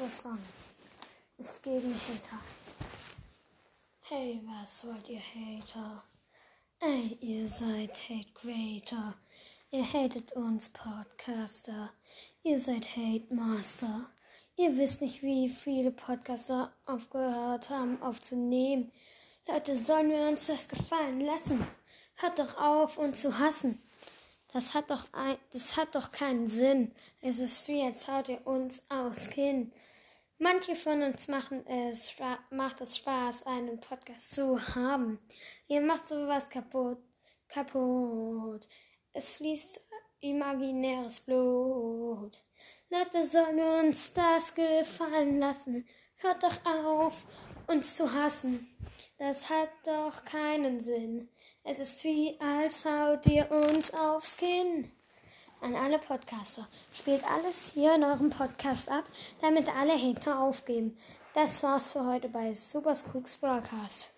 Dieser Song ist gegen Hater. Hey, was wollt ihr Hater? Ey, ihr seid Hate Creator. Ihr hatet uns Podcaster. Ihr seid Hate Master. Ihr wisst nicht, wie viele Podcaster aufgehört haben aufzunehmen. Leute, sollen wir uns das gefallen lassen? Hört doch auf, uns zu hassen. Das hat doch ein, das hat doch keinen Sinn. Es ist wie, als haut ihr uns aus Kinn. Manche von uns machen es, macht es Spaß, einen Podcast zu haben. Ihr macht sowas kaputt, kaputt. Es fließt imaginäres Blut. Leute, sollen uns das gefallen lassen? Hört doch auf, uns zu hassen. Das hat doch keinen Sinn. Es ist wie, als haut ihr uns aufs Kinn. An alle Podcaster. Spielt alles hier in eurem Podcast ab, damit alle Hater aufgeben. Das war's für heute bei Super Squeaks Broadcast.